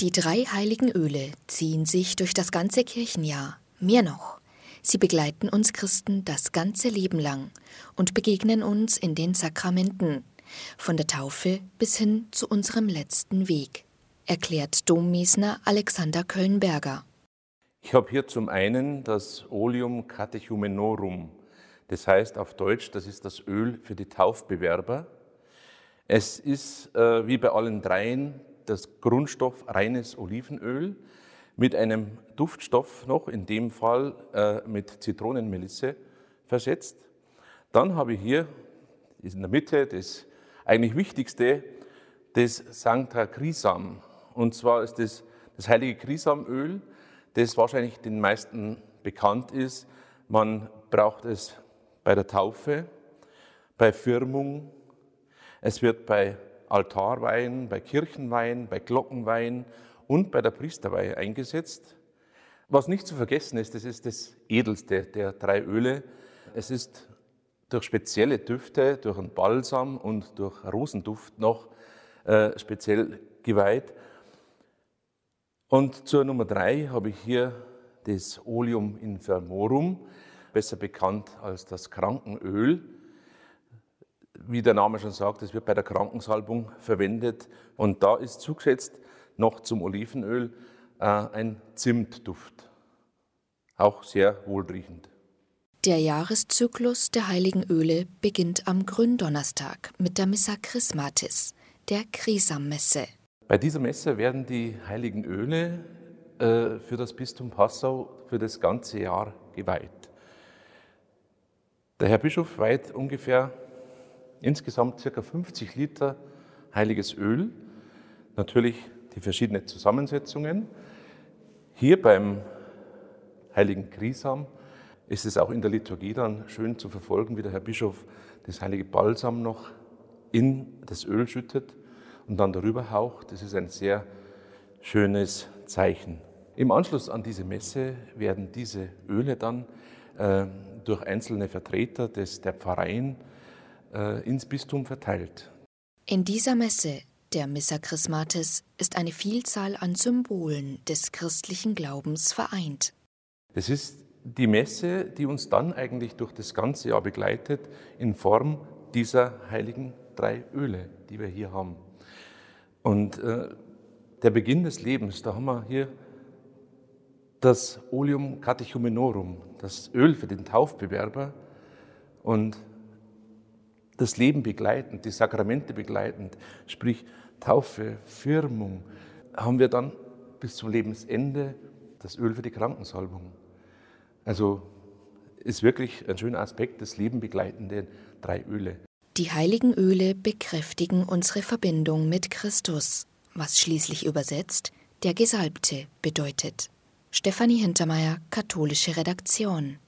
Die drei heiligen Öle ziehen sich durch das ganze Kirchenjahr. Mehr noch, sie begleiten uns Christen das ganze Leben lang und begegnen uns in den Sakramenten, von der Taufe bis hin zu unserem letzten Weg, erklärt Dommiesner Alexander Kölnberger. Ich habe hier zum einen das Oleum Catechumenorum, das heißt auf Deutsch, das ist das Öl für die Taufbewerber. Es ist äh, wie bei allen dreien das Grundstoff reines Olivenöl mit einem Duftstoff noch, in dem Fall äh, mit Zitronenmelisse versetzt. Dann habe ich hier in der Mitte das eigentlich wichtigste, das Sancta Crisam. Und zwar ist das das heilige Krisamöl, das wahrscheinlich den meisten bekannt ist. Man braucht es bei der Taufe, bei Firmung. Es wird bei Altarweihen, bei Kirchenweihen, bei Glockenweihen und bei der Priesterweihe eingesetzt. Was nicht zu vergessen ist, das ist das edelste der drei Öle. Es ist durch spezielle Düfte, durch einen Balsam und durch Rosenduft noch äh, speziell geweiht. Und zur Nummer drei habe ich hier das Oleum infermorum, besser bekannt als das Krankenöl wie der Name schon sagt, es wird bei der Krankensalbung verwendet. Und da ist zugesetzt noch zum Olivenöl äh, ein Zimtduft. Auch sehr wohlriechend. Der Jahreszyklus der heiligen Öle beginnt am Gründonnerstag mit der Missa Chrismatis, der Krisammesse. Bei dieser Messe werden die heiligen Öle äh, für das Bistum Passau für das ganze Jahr geweiht. Der Herr Bischof weiht ungefähr insgesamt ca. 50 Liter heiliges Öl, natürlich die verschiedenen Zusammensetzungen. Hier beim heiligen Krisam ist es auch in der Liturgie dann schön zu verfolgen, wie der Herr Bischof das heilige Balsam noch in das Öl schüttet und dann darüber haucht. Das ist ein sehr schönes Zeichen. Im Anschluss an diese Messe werden diese Öle dann äh, durch einzelne Vertreter des, der Pfarreien äh, ins Bistum verteilt. In dieser Messe, der Missa Chrismatis, ist eine Vielzahl an Symbolen des christlichen Glaubens vereint. Es ist die Messe, die uns dann eigentlich durch das ganze Jahr begleitet, in Form dieser heiligen drei Öle, die wir hier haben. Und äh, der Beginn des Lebens, da haben wir hier das Oleum Catechumenorum, das Öl für den Taufbewerber. Und das Leben begleitend, die Sakramente begleitend, sprich Taufe, Firmung, haben wir dann bis zum Lebensende das Öl für die Krankensalbung. Also ist wirklich ein schöner Aspekt des Leben begleitenden drei Öle. Die heiligen Öle bekräftigen unsere Verbindung mit Christus, was schließlich übersetzt der Gesalbte bedeutet. Stefanie Hintermeier, katholische Redaktion.